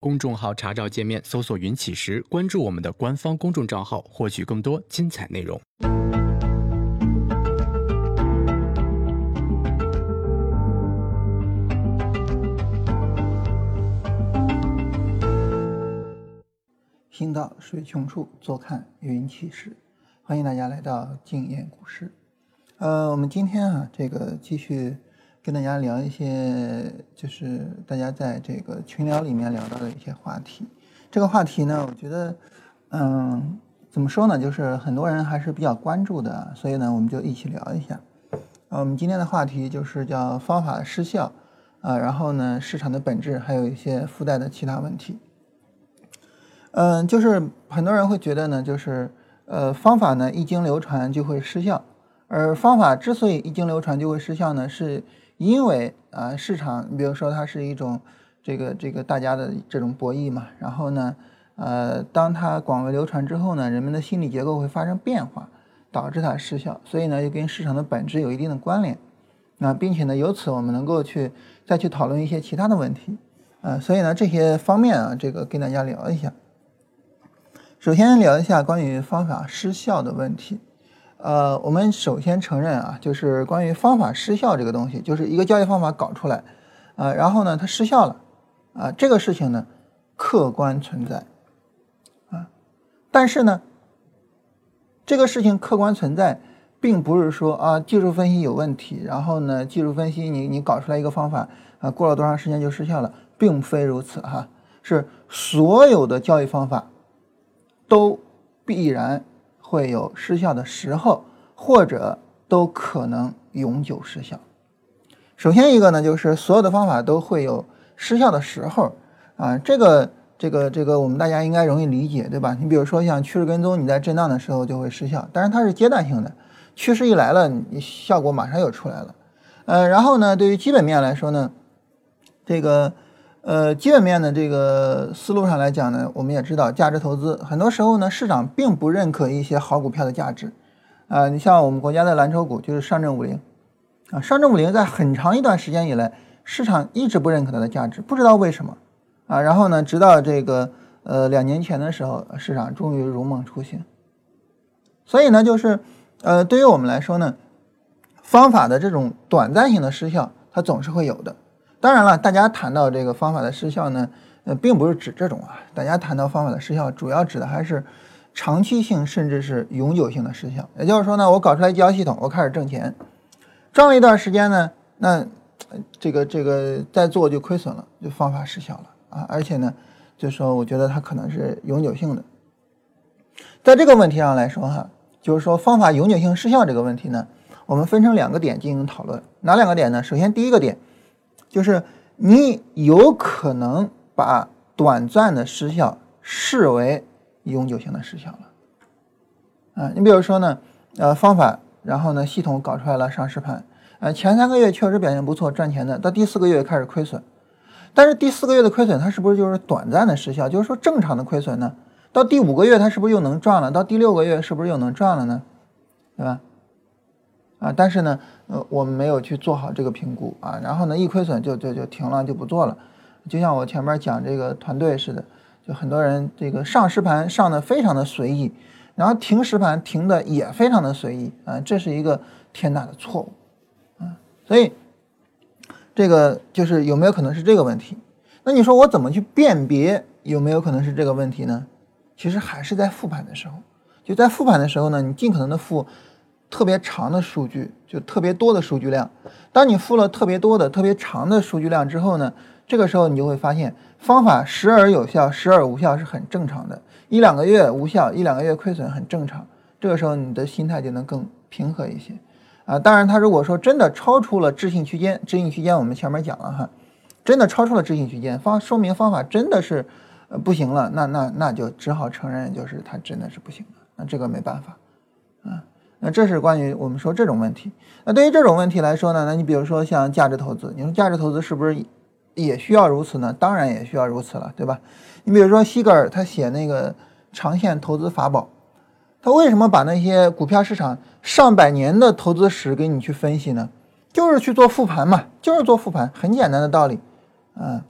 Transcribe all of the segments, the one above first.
公众号查找界面搜索“云起时”，关注我们的官方公众账号，获取更多精彩内容。行到水穷处，坐看云起时。欢迎大家来到静言股市。呃，我们今天啊，这个继续跟大家聊一些，就是大家在这个群聊里面聊到的一些话题。这个话题呢，我觉得，嗯，怎么说呢，就是很多人还是比较关注的，所以呢，我们就一起聊一下。呃，我们今天的话题就是叫方法失效啊，然后呢，市场的本质，还有一些附带的其他问题。嗯，就是很多人会觉得呢，就是呃，方法呢一经流传就会失效，而方法之所以一经流传就会失效呢，是因为啊市场，你比如说它是一种这个这个大家的这种博弈嘛，然后呢，呃，当它广为流传之后呢，人们的心理结构会发生变化，导致它失效，所以呢，就跟市场的本质有一定的关联，啊，并且呢，由此我们能够去再去讨论一些其他的问题，啊，所以呢，这些方面啊，这个跟大家聊一下。首先聊一下关于方法失效的问题。呃，我们首先承认啊，就是关于方法失效这个东西，就是一个交易方法搞出来，啊，然后呢它失效了，啊，这个事情呢客观存在，啊，但是呢这个事情客观存在，并不是说啊技术分析有问题，然后呢技术分析你你搞出来一个方法啊过了多长时间就失效了，并非如此哈，是所有的交易方法。都必然会有失效的时候，或者都可能永久失效。首先一个呢，就是所有的方法都会有失效的时候啊，这个这个这个我们大家应该容易理解，对吧？你比如说像趋势跟踪，你在震荡的时候就会失效，但是它是阶段性的，趋势一来了，你效果马上又出来了。呃，然后呢，对于基本面来说呢，这个。呃，基本面的这个思路上来讲呢，我们也知道价值投资很多时候呢，市场并不认可一些好股票的价值。啊，你像我们国家的蓝筹股就是上证五零，啊，上证五零在很长一段时间以来，市场一直不认可它的价值，不知道为什么。啊，然后呢，直到这个呃两年前的时候，市场终于如梦初醒。所以呢，就是呃，对于我们来说呢，方法的这种短暂性的失效，它总是会有的。当然了，大家谈到这个方法的失效呢，呃，并不是指这种啊。大家谈到方法的失效，主要指的还是长期性甚至是永久性的失效。也就是说呢，我搞出来交易系统，我开始挣钱，赚了一段时间呢，那这个这个再做就亏损了，就方法失效了啊。而且呢，就说我觉得它可能是永久性的。在这个问题上来说哈，就是说方法永久性失效这个问题呢，我们分成两个点进行讨论。哪两个点呢？首先第一个点。就是你有可能把短暂的失效视为永久性的失效了，啊，你比如说呢，呃，方法，然后呢，系统搞出来了上市盘，呃，前三个月确实表现不错，赚钱的，到第四个月开始亏损，但是第四个月的亏损它是不是就是短暂的失效？就是说正常的亏损呢？到第五个月它是不是又能赚了？到第六个月是不是又能赚了呢？对吧？啊，但是呢，呃，我们没有去做好这个评估啊，然后呢，一亏损就就就停了，就不做了。就像我前面讲这个团队似的，就很多人这个上实盘上的非常的随意，然后停实盘停的也非常的随意啊，这是一个天大的错误啊。所以这个就是有没有可能是这个问题？那你说我怎么去辨别有没有可能是这个问题呢？其实还是在复盘的时候，就在复盘的时候呢，你尽可能的复。特别长的数据，就特别多的数据量。当你付了特别多的、特别长的数据量之后呢，这个时候你就会发现，方法时而有效，时而无效是很正常的。一两个月无效，一两个月亏损很正常。这个时候你的心态就能更平和一些啊。当然，他如果说真的超出了置信区间，置信区间我们前面讲了哈，真的超出了置信区间，方说明方法真的是呃不行了，那那那就只好承认就是它真的是不行了。那这个没办法。那这是关于我们说这种问题。那对于这种问题来说呢，那你比如说像价值投资，你说价值投资是不是也需要如此呢？当然也需要如此了，对吧？你比如说西格尔他写那个长线投资法宝，他为什么把那些股票市场上百年的投资史给你去分析呢？就是去做复盘嘛，就是做复盘，很简单的道理，嗯。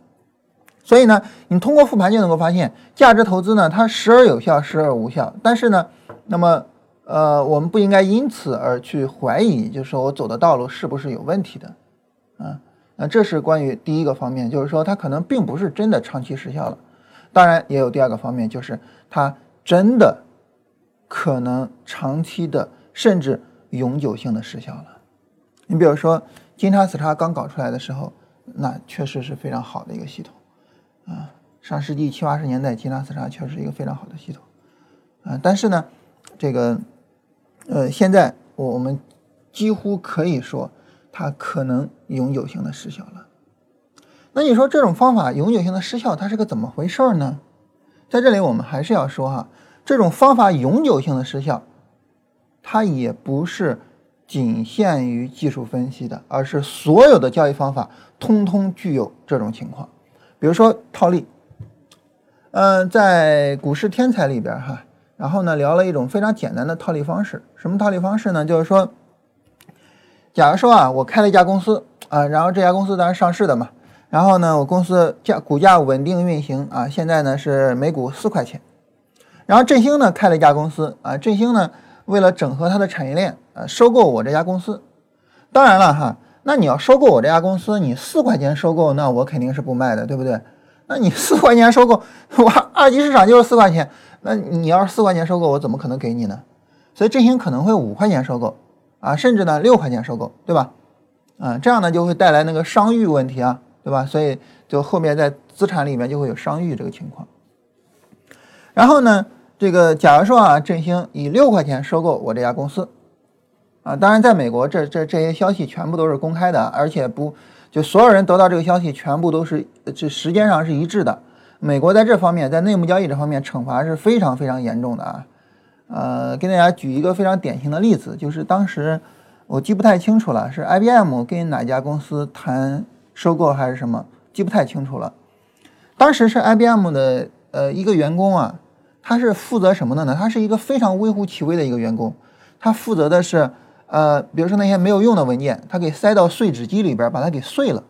所以呢，你通过复盘就能够发现，价值投资呢，它时而有效，时而无效。但是呢，那么呃，我们不应该因此而去怀疑，就是说我走的道路是不是有问题的啊？那这是关于第一个方面，就是说它可能并不是真的长期失效了。当然，也有第二个方面，就是它真的可能长期的，甚至永久性的失效了。你比如说，金叉死叉刚搞出来的时候，那确实是非常好的一个系统。啊，上世纪七八十年代，金叉死叉确实是一个非常好的系统，啊，但是呢，这个，呃，现在我们几乎可以说，它可能永久性的失效了。那你说这种方法永久性的失效，它是个怎么回事呢？在这里我们还是要说哈，这种方法永久性的失效，它也不是仅限于技术分析的，而是所有的交易方法通通具有这种情况。比如说套利，嗯，在股市天才里边哈，然后呢聊了一种非常简单的套利方式。什么套利方式呢？就是说，假如说啊，我开了一家公司啊，然后这家公司当然上市的嘛，然后呢，我公司价股价稳定运行啊，现在呢是每股四块钱。然后振兴呢开了一家公司啊，振兴呢为了整合它的产业链啊，收购我这家公司。当然了哈。那你要收购我这家公司，你四块钱收购，那我肯定是不卖的，对不对？那你四块钱收购，我二级市场就是四块钱，那你要是四块钱收购，我怎么可能给你呢？所以振兴可能会五块钱收购啊，甚至呢六块钱收购，对吧？啊，这样呢就会带来那个商誉问题啊，对吧？所以就后面在资产里面就会有商誉这个情况。然后呢，这个假如说啊，振兴以六块钱收购我这家公司。啊，当然，在美国，这这这些消息全部都是公开的，而且不就所有人得到这个消息，全部都是这时间上是一致的。美国在这方面，在内幕交易这方面，惩罚是非常非常严重的啊。呃，给大家举一个非常典型的例子，就是当时我记不太清楚了，是 IBM 跟哪家公司谈收购还是什么，记不太清楚了。当时是 IBM 的呃一个员工啊，他是负责什么的呢？他是一个非常微乎其微的一个员工，他负责的是。呃，比如说那些没有用的文件，他给塞到碎纸机里边，把它给碎了。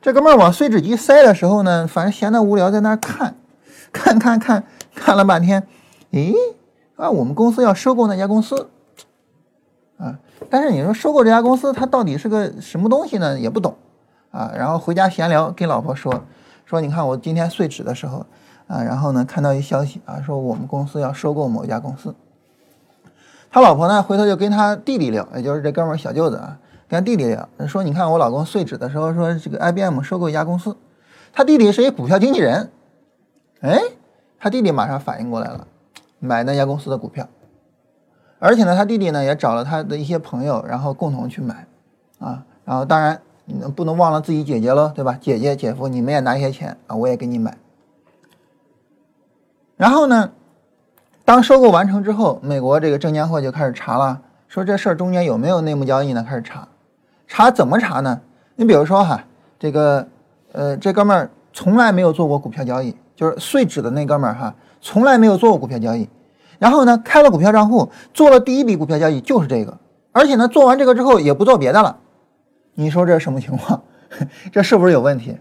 这哥们儿往碎纸机塞的时候呢，反正闲得无聊，在那儿看，看看看看了半天，诶，啊，我们公司要收购那家公司，啊，但是你说收购这家公司，它到底是个什么东西呢？也不懂，啊，然后回家闲聊，跟老婆说，说你看我今天碎纸的时候，啊，然后呢看到一消息啊，说我们公司要收购某一家公司。他老婆呢，回头就跟他弟弟聊，也就是这哥们儿小舅子啊，跟弟弟聊，说：“你看我老公碎纸的时候说，这个 IBM 收购一家公司，他弟弟是一股票经纪人，哎，他弟弟马上反应过来了，买那家公司的股票，而且呢，他弟弟呢也找了他的一些朋友，然后共同去买，啊，然后当然不能忘了自己姐姐喽，对吧？姐姐姐夫，你们也拿一些钱啊，我也给你买，然后呢？”当收购完成之后，美国这个证监会就开始查了，说这事儿中间有没有内幕交易呢？开始查，查怎么查呢？你比如说哈，这个呃，这哥们儿从来没有做过股票交易，就是碎纸的那哥们儿哈，从来没有做过股票交易。然后呢，开了股票账户，做了第一笔股票交易就是这个，而且呢，做完这个之后也不做别的了。你说这是什么情况？这是不是有问题？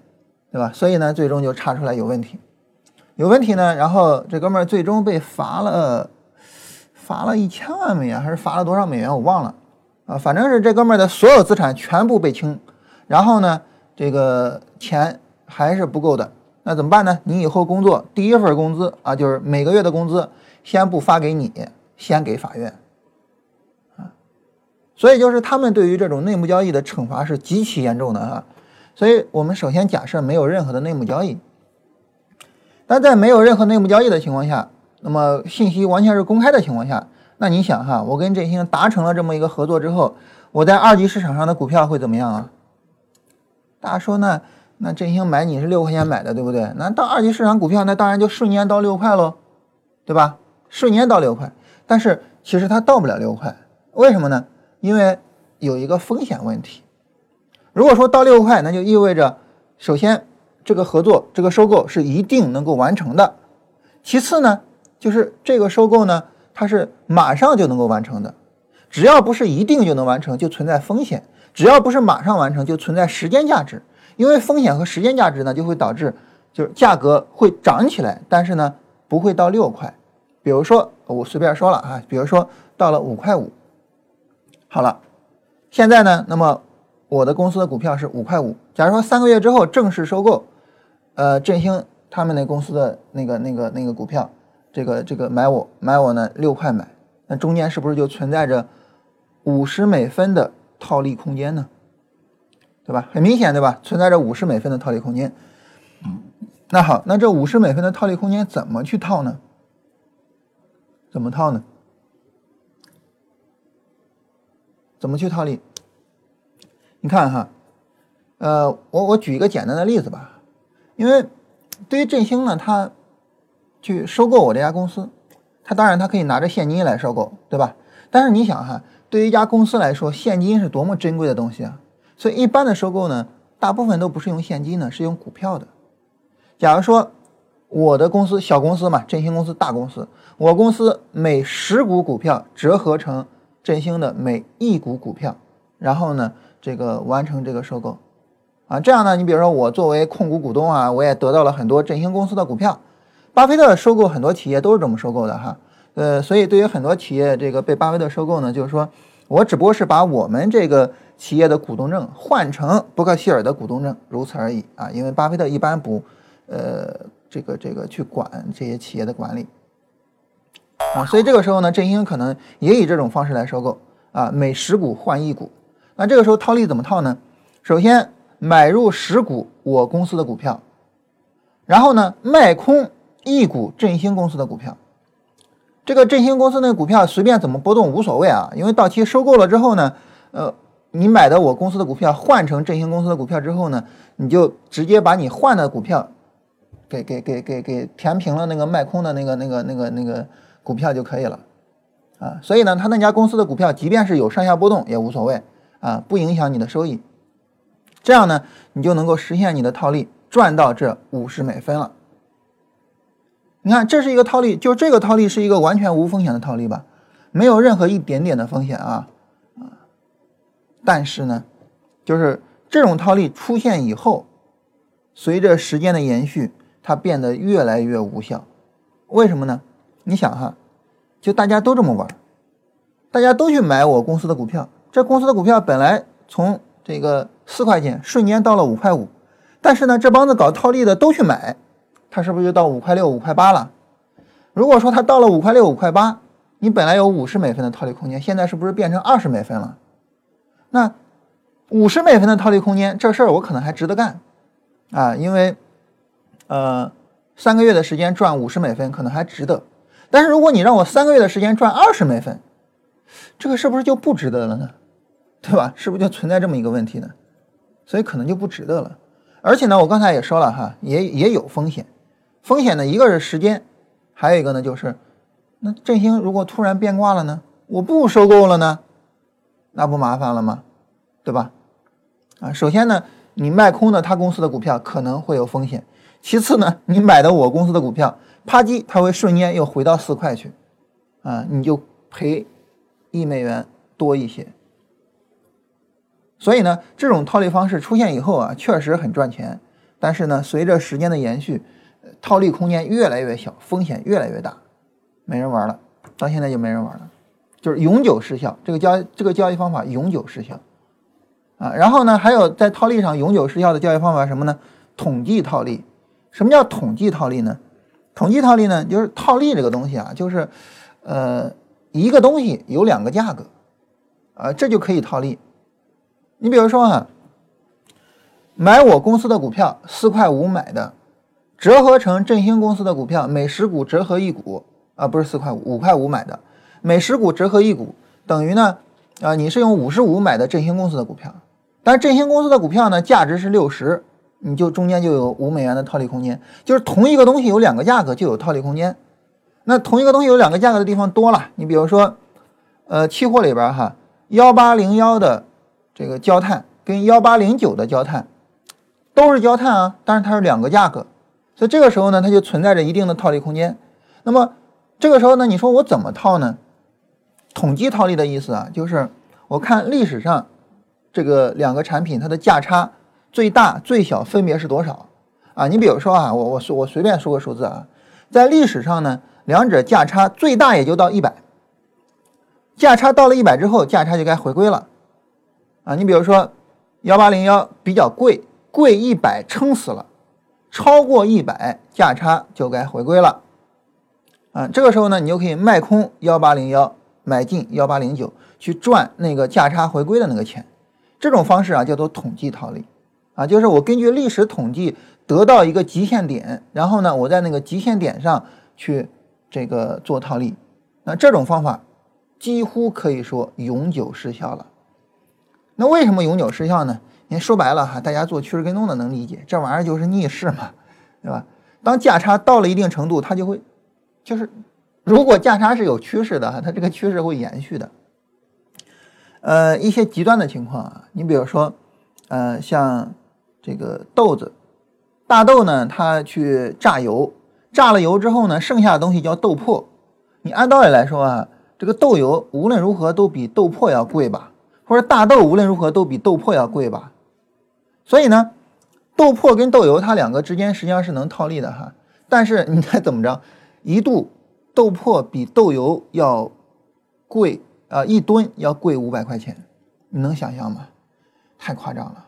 对吧？所以呢，最终就查出来有问题。有问题呢，然后这哥们儿最终被罚了，罚了一千万美元还是罚了多少美元我忘了，啊，反正是这哥们儿的所有资产全部被清，然后呢，这个钱还是不够的，那怎么办呢？你以后工作第一份工资啊，就是每个月的工资，先不发给你，先给法院，啊，所以就是他们对于这种内幕交易的惩罚是极其严重的啊，所以我们首先假设没有任何的内幕交易。但在没有任何内幕交易的情况下，那么信息完全是公开的情况下，那你想哈，我跟振兴达成了这么一个合作之后，我在二级市场上的股票会怎么样啊？大家说呢那振兴买你是六块钱买的，对不对？那到二级市场股票，那当然就瞬间到六块喽，对吧？瞬间到六块，但是其实它到不了六块，为什么呢？因为有一个风险问题。如果说到六块，那就意味着首先。这个合作，这个收购是一定能够完成的。其次呢，就是这个收购呢，它是马上就能够完成的。只要不是一定就能完成，就存在风险；只要不是马上完成，就存在时间价值。因为风险和时间价值呢，就会导致就是价格会涨起来，但是呢不会到六块。比如说我随便说了啊，比如说到了五块五，好了，现在呢，那么我的公司的股票是五块五。假如说三个月之后正式收购，呃，振兴他们那公司的那个那个那个股票，这个这个买我买我呢六块买，那中间是不是就存在着五十美分的套利空间呢？对吧？很明显，对吧？存在着五十美分的套利空间。那好，那这五十美分的套利空间怎么去套呢？怎么套呢？怎么去套利？你看哈，呃，我我举一个简单的例子吧。因为对于振兴呢，它去收购我这家公司，他当然他可以拿着现金来收购，对吧？但是你想哈，对于一家公司来说，现金是多么珍贵的东西啊！所以一般的收购呢，大部分都不是用现金的，是用股票的。假如说我的公司小公司嘛，振兴公司大公司，我公司每十股股票折合成振兴的每一股股票，然后呢，这个完成这个收购，啊，这样呢，你比如说我作为控股股东啊，我也得到了很多振兴公司的股票。巴菲特收购很多企业都是这么收购的哈，呃，所以对于很多企业这个被巴菲特收购呢，就是说我只不过是把我们这个企业的股东证换成伯克希尔的股东证，如此而已啊，因为巴菲特一般不。呃，这个这个去管这些企业的管理啊，所以这个时候呢，振兴可能也以这种方式来收购啊，每十股换一股。那这个时候套利怎么套呢？首先买入十股我公司的股票，然后呢卖空一股振兴公司的股票。这个振兴公司的股票随便怎么波动无所谓啊，因为到期收购了之后呢，呃。你买的我公司的股票换成振兴公司的股票之后呢，你就直接把你换的股票。给给给给给填平了那个卖空的那个那个那个那个股票就可以了，啊，所以呢，他那家公司的股票即便是有上下波动也无所谓啊，不影响你的收益，这样呢，你就能够实现你的套利，赚到这五十美分了。你看，这是一个套利，就这个套利是一个完全无风险的套利吧，没有任何一点点的风险啊啊，但是呢，就是这种套利出现以后，随着时间的延续。它变得越来越无效，为什么呢？你想哈，就大家都这么玩，大家都去买我公司的股票，这公司的股票本来从这个四块钱瞬间到了五块五，但是呢，这帮子搞套利的都去买，它是不是就到五块六、五块八了？如果说它到了五块六、五块八，你本来有五十美分的套利空间，现在是不是变成二十美分了？那五十美分的套利空间，这事儿我可能还值得干啊，因为。呃，三个月的时间赚五十美分可能还值得，但是如果你让我三个月的时间赚二十美分，这个是不是就不值得了呢？对吧？是不是就存在这么一个问题呢？所以可能就不值得了。而且呢，我刚才也说了哈，也也有风险。风险呢，一个是时间，还有一个呢就是，那振兴如果突然变卦了呢？我不收购了呢？那不麻烦了吗？对吧？啊，首先呢，你卖空的他公司的股票可能会有风险。其次呢，你买的我公司的股票，啪叽，它会瞬间又回到四块去，啊，你就赔一美元多一些。所以呢，这种套利方式出现以后啊，确实很赚钱。但是呢，随着时间的延续，套利空间越来越小，风险越来越大，没人玩了。到现在就没人玩了，就是永久失效。这个交这个交易方法永久失效啊。然后呢，还有在套利上永久失效的交易方法什么呢？统计套利。什么叫统计套利呢？统计套利呢，就是套利这个东西啊，就是，呃，一个东西有两个价格，啊，这就可以套利。你比如说哈，买我公司的股票四块五买的，折合成振兴公司的股票，每十股折合一股啊，不是四块五，五块五买的，每十股折合一股，等于呢，啊，你是用五十五买的振兴公司的股票，但振兴公司的股票呢，价值是六十。你就中间就有五美元的套利空间，就是同一个东西有两个价格就有套利空间。那同一个东西有两个价格的地方多了，你比如说，呃，期货里边哈，幺八零幺的这个焦炭跟幺八零九的焦炭都是焦炭啊，但是它是两个价格，所以这个时候呢，它就存在着一定的套利空间。那么这个时候呢，你说我怎么套呢？统计套利的意思啊，就是我看历史上这个两个产品它的价差。最大最小分别是多少？啊，你比如说啊，我我我随便说个数字啊，在历史上呢，两者价差最大也就到一百，价差到了一百之后，价差就该回归了，啊，你比如说幺八零幺比较贵，贵一百撑死了，超过一百价差就该回归了，啊，这个时候呢，你就可以卖空幺八零幺，买进幺八零九，去赚那个价差回归的那个钱，这种方式啊叫做统计套利，啊，就是我根据历史统计。得到一个极限点，然后呢，我在那个极限点上去这个做套利，那这种方法几乎可以说永久失效了。那为什么永久失效呢？您说白了哈，大家做趋势跟踪的能理解，这玩意儿就是逆势嘛，对吧？当价差到了一定程度，它就会就是如果价差是有趋势的哈，它这个趋势会延续的。呃，一些极端的情况啊，你比如说，呃，像这个豆子。大豆呢，它去榨油，榨了油之后呢，剩下的东西叫豆粕。你按道理来说啊，这个豆油无论如何都比豆粕要贵吧，或者大豆无论如何都比豆粕要贵吧。所以呢，豆粕跟豆油它两个之间实际上是能套利的哈。但是你看怎么着，一度豆粕比豆油要贵啊，一吨要贵五百块钱，你能想象吗？太夸张了。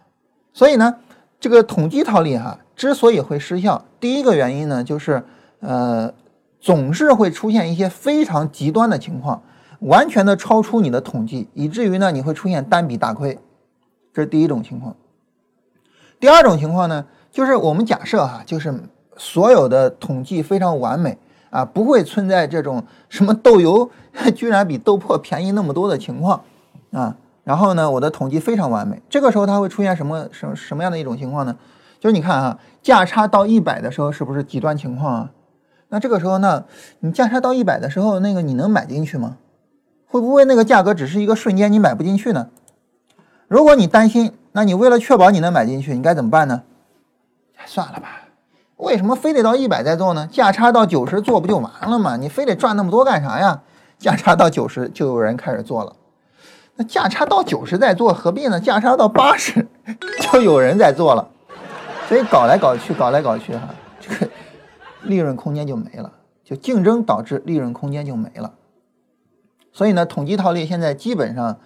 所以呢，这个统计套利哈。之所以会失效，第一个原因呢，就是呃，总是会出现一些非常极端的情况，完全的超出你的统计，以至于呢，你会出现单笔大亏，这是第一种情况。第二种情况呢，就是我们假设哈，就是所有的统计非常完美啊，不会存在这种什么豆油 居然比豆粕便宜那么多的情况啊。然后呢，我的统计非常完美，这个时候它会出现什么什什么样的一种情况呢？就是你看啊，价差到一百的时候是不是极端情况啊？那这个时候呢，你价差到一百的时候，那个你能买进去吗？会不会那个价格只是一个瞬间你买不进去呢？如果你担心，那你为了确保你能买进去，你该怎么办呢？算了吧，为什么非得到一百再做呢？价差到九十做不就完了吗？你非得赚那么多干啥呀？价差到九十就有人开始做了，那价差到九十再做何必呢？价差到八十就有人在做了。所以搞来搞去，搞来搞去，哈，这个利润空间就没了，就竞争导致利润空间就没了。所以呢，统计套利现在基本上，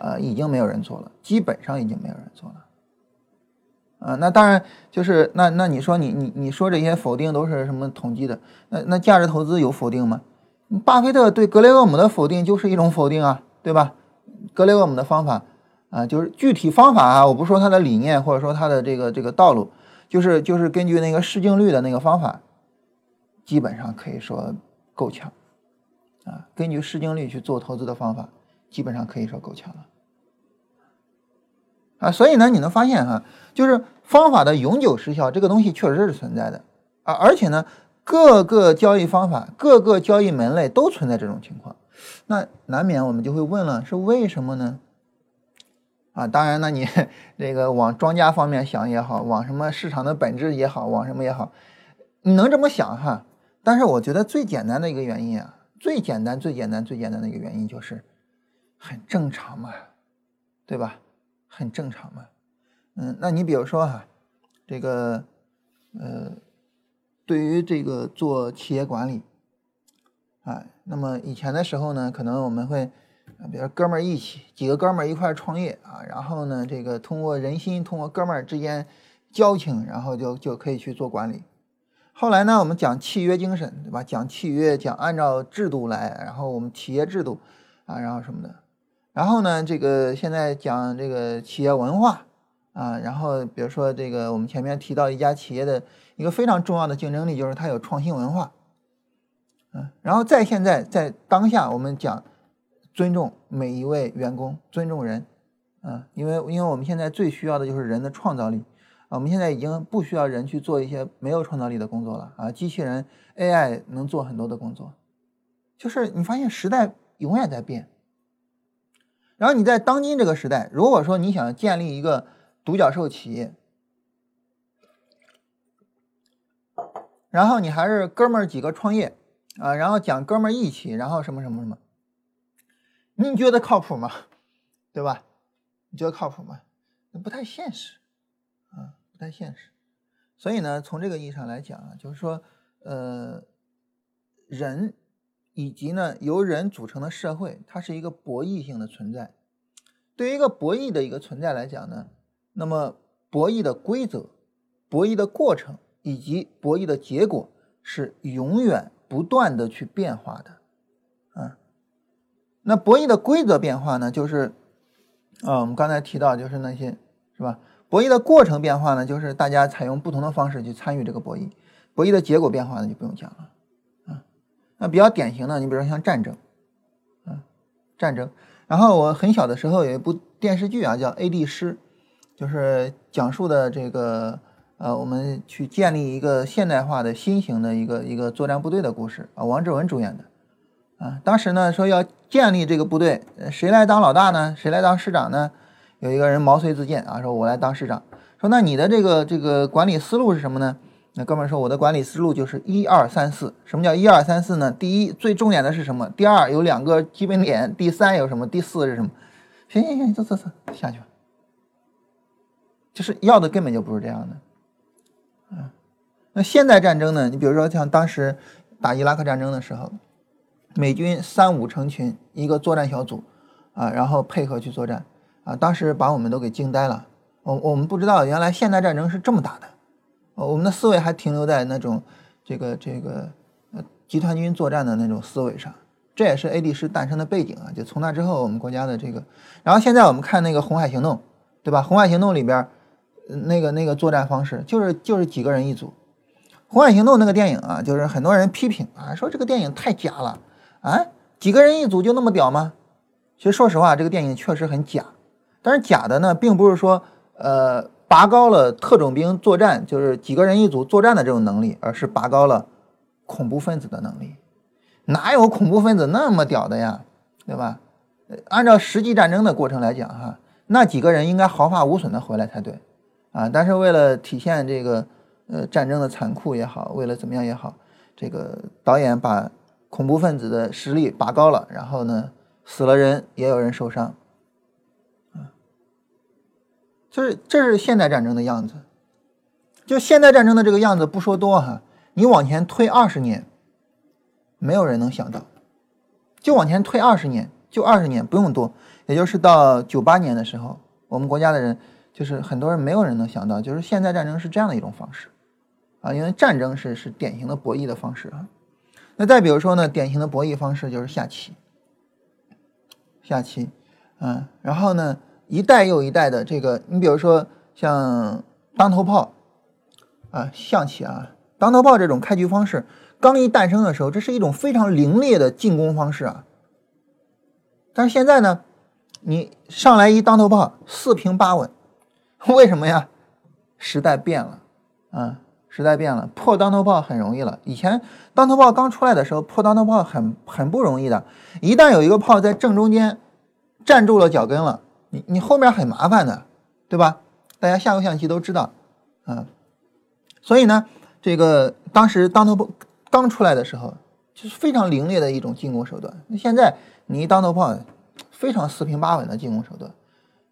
呃，已经没有人做了，基本上已经没有人做了。啊，那当然就是那那你说你你你说这些否定都是什么统计的？那那价值投资有否定吗？巴菲特对格雷厄姆的否定就是一种否定啊，对吧？格雷厄姆的方法啊，就是具体方法啊，我不说他的理念或者说他的这个这个道路。就是就是根据那个市净率的那个方法，基本上可以说够呛，啊，根据市净率去做投资的方法，基本上可以说够呛了，啊，所以呢，你能发现哈，就是方法的永久失效这个东西确实是存在的，啊，而且呢，各个交易方法、各个交易门类都存在这种情况，那难免我们就会问了，是为什么呢？啊，当然呢，你 这个往庄家方面想也好，往什么市场的本质也好，往什么也好，你能这么想哈。但是我觉得最简单的一个原因啊，最简单、最简单、最简单的一个原因就是，很正常嘛，对吧？很正常嘛。嗯，那你比如说哈，这个呃，对于这个做企业管理，啊，那么以前的时候呢，可能我们会。比如哥们儿一起，几个哥们儿一块创业啊，然后呢，这个通过人心，通过哥们儿之间交情，然后就就可以去做管理。后来呢，我们讲契约精神，对吧？讲契约，讲按照制度来，然后我们企业制度啊，然后什么的。然后呢，这个现在讲这个企业文化啊，然后比如说这个我们前面提到一家企业的一个非常重要的竞争力，就是它有创新文化。嗯，然后再现在在当下，我们讲。尊重每一位员工，尊重人，啊，因为因为我们现在最需要的就是人的创造力，啊，我们现在已经不需要人去做一些没有创造力的工作了，啊，机器人 AI 能做很多的工作，就是你发现时代永远在变，然后你在当今这个时代，如果说你想建立一个独角兽企业，然后你还是哥们儿几个创业，啊，然后讲哥们儿义气，然后什么什么什么。你觉得靠谱吗？对吧？你觉得靠谱吗？那不太现实，啊，不太现实。所以呢，从这个意义上来讲啊，就是说，呃，人以及呢由人组成的社会，它是一个博弈性的存在。对于一个博弈的一个存在来讲呢，那么博弈的规则、博弈的过程以及博弈的结果是永远不断的去变化的，啊，那博弈的规则变化呢，就是啊，我们刚才提到就是那些是吧？博弈的过程变化呢，就是大家采用不同的方式去参与这个博弈，博弈的结果变化呢就不用讲了，那比较典型的，你比如说像战争，啊，战争。然后我很小的时候有一部电视剧啊，叫《A D 师》，就是讲述的这个呃，我们去建立一个现代化的新型的一个一个作战部队的故事啊。王志文主演的啊。当时呢说要建立这个部队，谁来当老大呢？谁来当师长呢？有一个人毛遂自荐啊，说我来当师长。说那你的这个这个管理思路是什么呢？那哥们说，我的管理思路就是一二三四。什么叫一二三四呢？第一，最重点的是什么？第二，有两个基本点。第三，有什么？第四是什么？行行行，走走走，下去吧。就是要的根本就不是这样的。嗯，那现代战争呢？你比如说像当时打伊拉克战争的时候，美军三五成群，一个作战小组啊，然后配合去作战啊，当时把我们都给惊呆了。我我们不知道原来现代战争是这么打的。呃，我们的思维还停留在那种这个这个呃集团军作战的那种思维上，这也是 A D 师诞生的背景啊。就从那之后，我们国家的这个，然后现在我们看那个红海行动，对吧？红海行动里边那个那个作战方式就是就是几个人一组。红海行动那个电影啊，就是很多人批评啊，说这个电影太假了啊，几个人一组就那么屌吗？其实说实话，这个电影确实很假，但是假的呢，并不是说呃。拔高了特种兵作战，就是几个人一组作战的这种能力，而是拔高了恐怖分子的能力。哪有恐怖分子那么屌的呀？对吧？按照实际战争的过程来讲，哈，那几个人应该毫发无损的回来才对啊。但是为了体现这个呃战争的残酷也好，为了怎么样也好，这个导演把恐怖分子的实力拔高了，然后呢，死了人也有人受伤。就是这是现代战争的样子，就现代战争的这个样子不说多哈，你往前推二十年，没有人能想到，就往前推二十年，就二十年不用多，也就是到九八年的时候，我们国家的人就是很多人没有人能想到，就是现代战争是这样的一种方式啊，因为战争是是典型的博弈的方式啊。那再比如说呢，典型的博弈方式就是下棋，下棋，嗯，然后呢？一代又一代的这个，你比如说像当头炮啊，象棋啊，当头炮这种开局方式刚一诞生的时候，这是一种非常凌冽的进攻方式啊。但是现在呢，你上来一当头炮，四平八稳，为什么呀？时代变了啊，时代变了，破当头炮很容易了。以前当头炮刚出来的时候，破当头炮很很不容易的，一旦有一个炮在正中间站住了脚跟了。你你后面很麻烦的，对吧？大家下过象棋都知道，啊，所以呢，这个当时当头炮刚出来的时候，就是非常凌冽的一种进攻手段。那现在你一当头炮，非常四平八稳的进攻手段，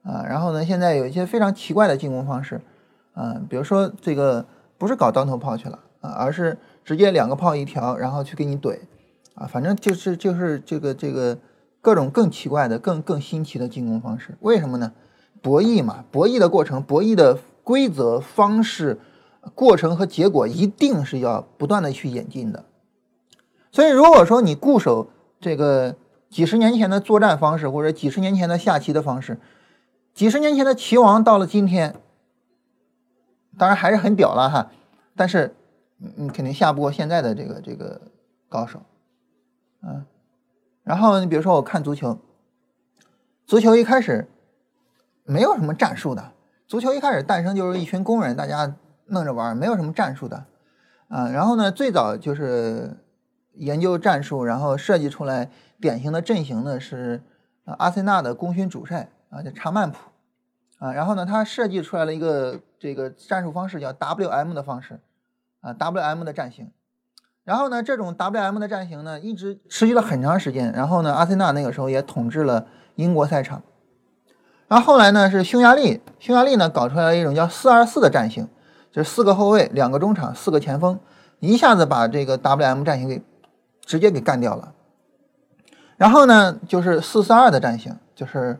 啊，然后呢，现在有一些非常奇怪的进攻方式，啊，比如说这个不是搞当头炮去了啊，而是直接两个炮一条，然后去给你怼，啊，反正就是就是这个这个。各种更奇怪的、更更新奇的进攻方式，为什么呢？博弈嘛，博弈的过程、博弈的规则、方式、过程和结果，一定是要不断的去演进的。所以，如果说你固守这个几十年前的作战方式，或者几十年前的下棋的方式，几十年前的棋王到了今天，当然还是很屌了哈，但是你肯定下不过现在的这个这个高手，嗯。然后你比如说，我看足球，足球一开始没有什么战术的，足球一开始诞生就是一群工人，大家弄着玩，没有什么战术的，啊，然后呢，最早就是研究战术，然后设计出来典型的阵型呢是阿森纳的功勋主帅啊，叫查曼普，啊，然后呢，他设计出来了一个这个战术方式叫 WM 的方式，啊，WM 的战型。然后呢，这种 WM 的战型呢，一直持续了很长时间。然后呢，阿森纳那个时候也统治了英国赛场。然后后来呢，是匈牙利，匈牙利呢搞出来了一种叫424的战型。就是四个后卫，两个中场，四个前锋，一下子把这个 WM 战型给直接给干掉了。然后呢，就是四四二的战型，就是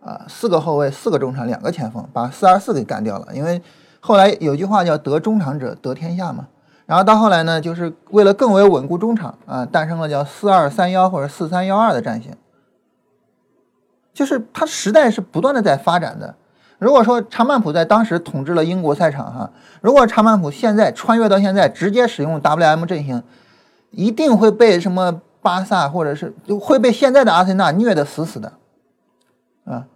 啊四个后卫，四个中场，两个前锋，把四二四给干掉了。因为后来有句话叫“得中场者得天下”嘛。然后到后来呢，就是为了更为稳固中场啊，诞生了叫四二三幺或者四三幺二的战型。就是它时代是不断的在发展的。如果说查曼普在当时统治了英国赛场哈，如果查曼普现在穿越到现在，直接使用 WM 阵型，一定会被什么巴萨或者是会被现在的阿森纳虐得死死的，啊，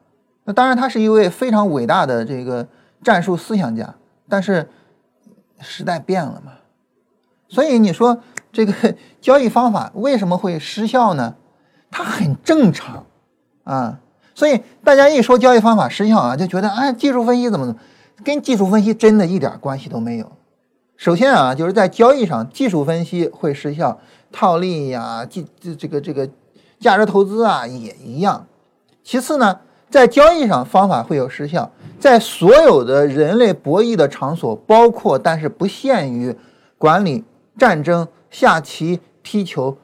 那当然他是一位非常伟大的这个战术思想家，但是时代变了嘛，所以你说这个 交易方法为什么会失效呢？它很正常啊。所以大家一说交易方法失效啊，就觉得哎，技术分析怎么怎么，跟技术分析真的一点关系都没有。首先啊，就是在交易上，技术分析会失效，套利呀，这这这个这个价值投资啊也一样。其次呢，在交易上方法会有失效，在所有的人类博弈的场所，包括但是不限于管理、战争、下棋、踢球。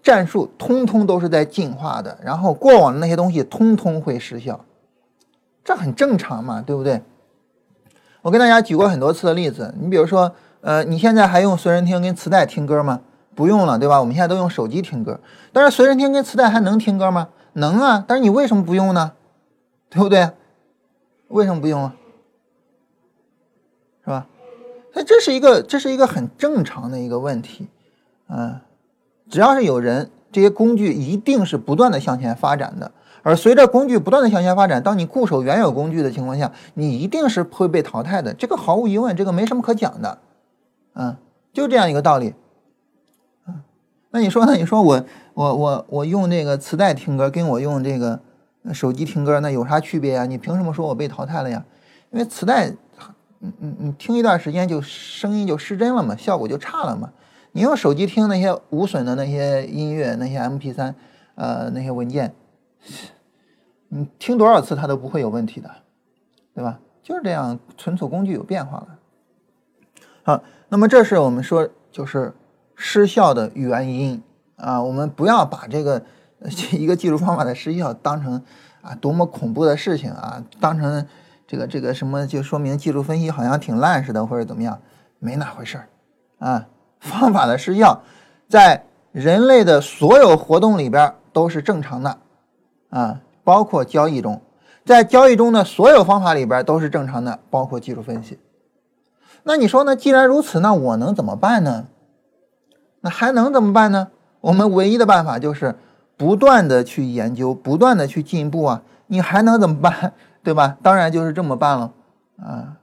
战术通通都是在进化的，然后过往的那些东西通通会失效，这很正常嘛，对不对？我跟大家举过很多次的例子，你比如说，呃，你现在还用随身听跟磁带听歌吗？不用了，对吧？我们现在都用手机听歌，但是随身听跟磁带还能听歌吗？能啊，但是你为什么不用呢？对不对？为什么不用啊？是吧？那这是一个这是一个很正常的一个问题，嗯。只要是有人，这些工具一定是不断的向前发展的。而随着工具不断的向前发展，当你固守原有工具的情况下，你一定是会被淘汰的。这个毫无疑问，这个没什么可讲的，嗯，就这样一个道理。嗯，那你说呢？你说我我我我用这个磁带听歌，跟我用这个手机听歌，那有啥区别呀？你凭什么说我被淘汰了呀？因为磁带，你你你听一段时间就声音就失真了嘛，效果就差了嘛。你用手机听那些无损的那些音乐，那些 M P 三，呃，那些文件，你听多少次它都不会有问题的，对吧？就是这样，存储工具有变化了。好，那么这是我们说就是失效的原因啊。我们不要把这个一个技术方法的失效当成啊多么恐怖的事情啊，当成这个这个什么就说明技术分析好像挺烂似的，或者怎么样，没那回事儿啊。方法的失效，在人类的所有活动里边都是正常的，啊，包括交易中，在交易中的所有方法里边都是正常的，包括技术分析。那你说呢？既然如此，那我能怎么办呢？那还能怎么办呢？我们唯一的办法就是不断的去研究，不断的去进步啊！你还能怎么办？对吧？当然就是这么办了啊！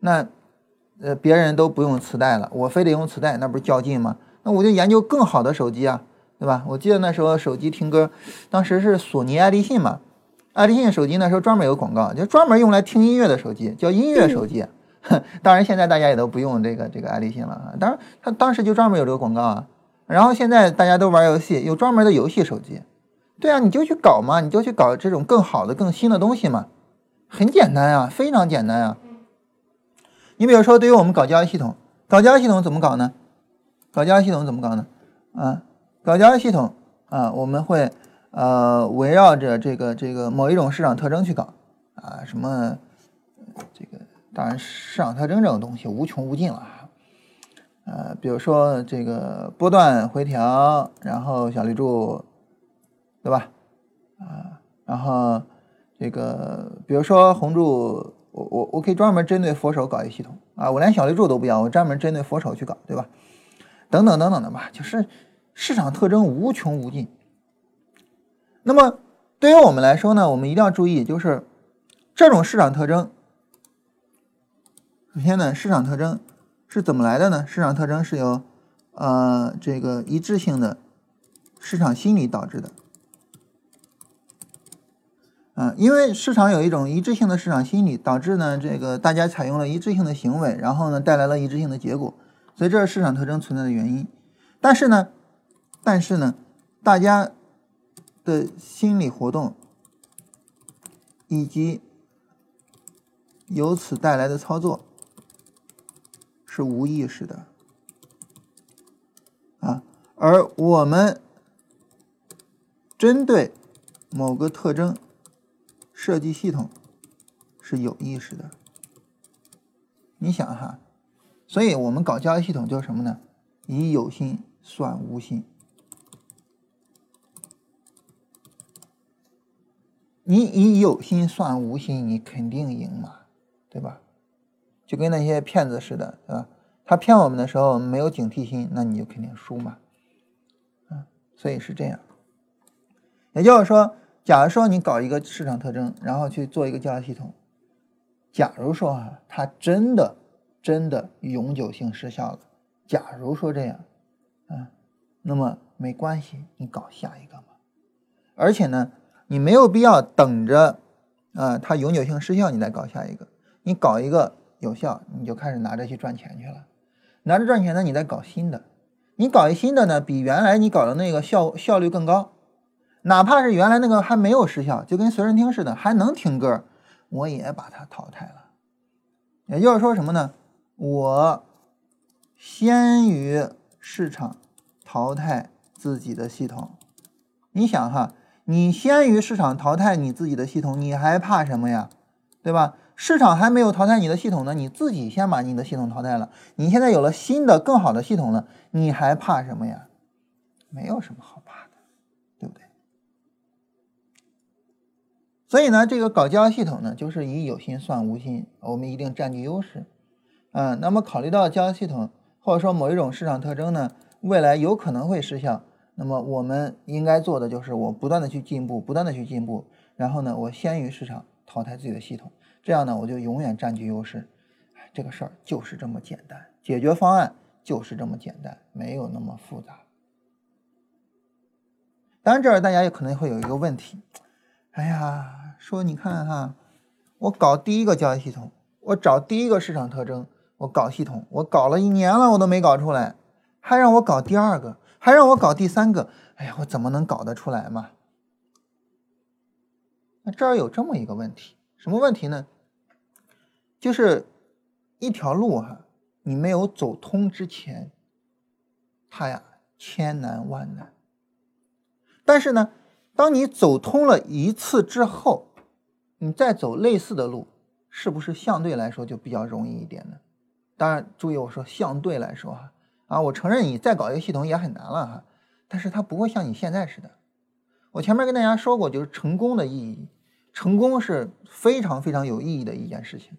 那。呃，别人都不用磁带了，我非得用磁带，那不是较劲吗？那我就研究更好的手机啊，对吧？我记得那时候手机听歌，当时是索尼爱立信嘛，爱立信手机那时候专门有广告，就专门用来听音乐的手机，叫音乐手机。当然现在大家也都不用这个这个爱立信了啊，当然他当时就专门有这个广告啊。然后现在大家都玩游戏，有专门的游戏手机。对啊，你就去搞嘛，你就去搞这种更好的、更新的东西嘛，很简单啊，非常简单啊。你比如说，对于我们搞交易系统，搞交易系统怎么搞呢？搞交易系统怎么搞呢？啊，搞交易系统啊，我们会呃围绕着这个这个某一种市场特征去搞啊，什么这个当然市场特征这种东西无穷无尽了啊，呃，比如说这个波段回调，然后小绿柱，对吧？啊，然后这个比如说红柱。我我我可以专门针对佛手搞一系统啊，我连小绿柱都不要，我专门针对佛手去搞，对吧？等等等等的吧，就是市场特征无穷无尽。那么对于我们来说呢，我们一定要注意，就是这种市场特征。首先呢，市场特征是怎么来的呢？市场特征是由呃这个一致性的市场心理导致的。啊，因为市场有一种一致性的市场心理，导致呢这个大家采用了一致性的行为，然后呢带来了一致性的结果，所以这是市场特征存在的原因。但是呢，但是呢，大家的心理活动以及由此带来的操作，是无意识的啊，而我们针对某个特征设计系统是有意识的。你想哈，所以我们搞交易系统就是什么呢？以有心算无心。你以有心算无心，你肯定赢嘛，对吧？就跟那些骗子似的，对吧？他骗我们的时候没有警惕心，那你就肯定输嘛。嗯，所以是这样。也就是说，假如说你搞一个市场特征，然后去做一个交易系统。假如说啊，它真的真的永久性失效了，假如说这样，啊，那么没关系，你搞下一个嘛。而且呢，你没有必要等着啊，它永久性失效你再搞下一个，你搞一个有效，你就开始拿着去赚钱去了，拿着赚钱呢，你再搞新的，你搞一新的呢，比原来你搞的那个效效率更高，哪怕是原来那个还没有失效，就跟随身听似的，还能听歌。我也把它淘汰了，也就是说什么呢？我先于市场淘汰自己的系统。你想哈，你先于市场淘汰你自己的系统，你还怕什么呀？对吧？市场还没有淘汰你的系统呢，你自己先把你的系统淘汰了。你现在有了新的更好的系统了，你还怕什么呀？没有什么好怕的，对不对？所以呢，这个搞交易系统呢，就是以有心算无心，我们一定占据优势。嗯，那么考虑到交易系统或者说某一种市场特征呢，未来有可能会失效，那么我们应该做的就是我不断的去进步，不断的去进步，然后呢，我先于市场淘汰自己的系统，这样呢，我就永远占据优势。这个事儿就是这么简单，解决方案就是这么简单，没有那么复杂。当然，这儿大家也可能会有一个问题。哎呀，说你看哈，我搞第一个交易系统，我找第一个市场特征，我搞系统，我搞了一年了，我都没搞出来，还让我搞第二个，还让我搞第三个，哎呀，我怎么能搞得出来嘛？那这儿有这么一个问题，什么问题呢？就是一条路哈，你没有走通之前，它呀千难万难，但是呢。当你走通了一次之后，你再走类似的路，是不是相对来说就比较容易一点呢？当然，注意我说相对来说哈，啊，我承认你再搞一个系统也很难了哈，但是它不会像你现在似的。我前面跟大家说过，就是成功的意义，成功是非常非常有意义的一件事情。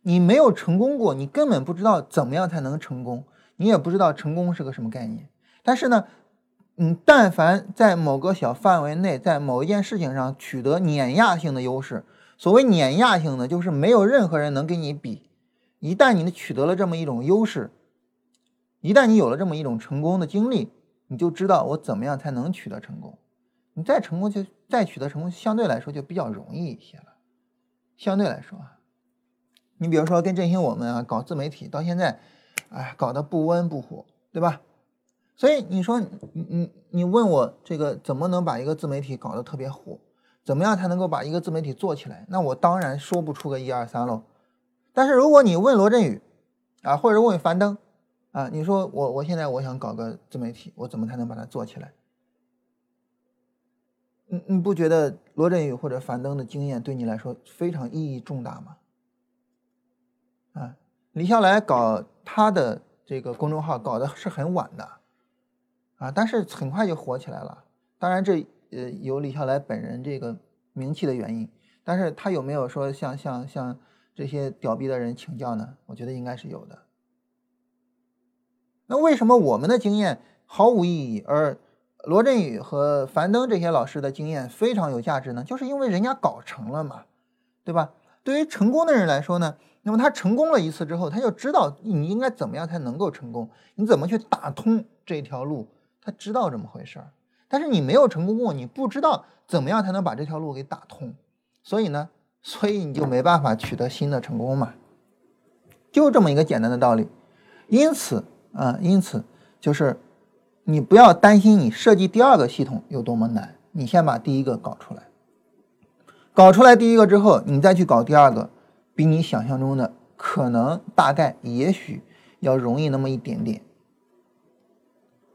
你没有成功过，你根本不知道怎么样才能成功，你也不知道成功是个什么概念。但是呢。嗯，但凡在某个小范围内，在某一件事情上取得碾压性的优势，所谓碾压性的，就是没有任何人能跟你比。一旦你取得了这么一种优势，一旦你有了这么一种成功的经历，你就知道我怎么样才能取得成功。你再成功，就再取得成功，相对来说就比较容易一些了。相对来说啊，你比如说跟振兴我们啊搞自媒体，到现在，哎，搞得不温不火，对吧？所以你说，你你你问我这个怎么能把一个自媒体搞得特别火？怎么样才能够把一个自媒体做起来？那我当然说不出个一二三喽。但是如果你问罗振宇啊，或者问樊登啊，你说我我现在我想搞个自媒体，我怎么才能把它做起来？你你不觉得罗振宇或者樊登的经验对你来说非常意义重大吗？啊，李笑来搞他的这个公众号搞的是很晚的。啊，但是很快就火起来了。当然，这呃有李笑来本人这个名气的原因，但是他有没有说向向向这些屌逼的人请教呢？我觉得应该是有的。那为什么我们的经验毫无意义，而罗振宇和樊登这些老师的经验非常有价值呢？就是因为人家搞成了嘛，对吧？对于成功的人来说呢，那么他成功了一次之后，他就知道你应该怎么样才能够成功，你怎么去打通这条路。他知道这么回事儿，但是你没有成功过，你不知道怎么样才能把这条路给打通，所以呢，所以你就没办法取得新的成功嘛，就这么一个简单的道理。因此啊，因此就是你不要担心你设计第二个系统有多么难，你先把第一个搞出来，搞出来第一个之后，你再去搞第二个，比你想象中的可能大概也许要容易那么一点点。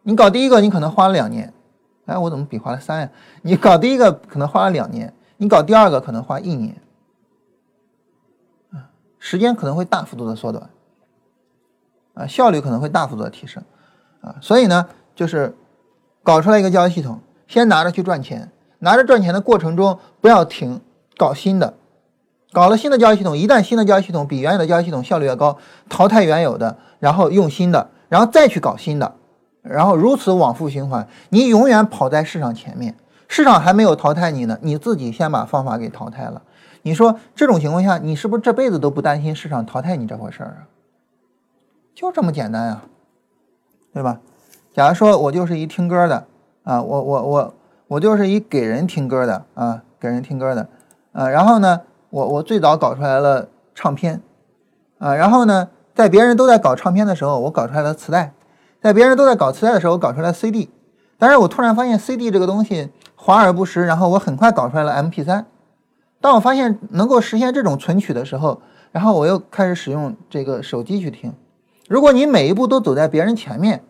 你搞第一个，你可能花了两年，哎，我怎么比划了三呀？你搞第一个可能花了两年，你搞第二个可能花一年，时间可能会大幅度的缩短，啊，效率可能会大幅度的提升，啊，所以呢，就是搞出来一个交易系统，先拿着去赚钱，拿着赚钱的过程中不要停，搞新的。搞了新的交易系统，一旦新的交易系统比原有的交易系统效率要高，淘汰原有的，然后用新的，然后再去搞新的，然后如此往复循环，你永远跑在市场前面，市场还没有淘汰你呢，你自己先把方法给淘汰了。你说这种情况下，你是不是这辈子都不担心市场淘汰你这回事儿啊？就这么简单啊，对吧？假如说我就是一听歌的啊，我我我我就是一给人听歌的啊，给人听歌的啊，然后呢？我我最早搞出来了唱片，啊，然后呢，在别人都在搞唱片的时候，我搞出来了磁带；在别人都在搞磁带的时候，我搞出来 CD。但是我突然发现 CD 这个东西华而不实，然后我很快搞出来了 MP3。当我发现能够实现这种存取的时候，然后我又开始使用这个手机去听。如果你每一步都走在别人前面，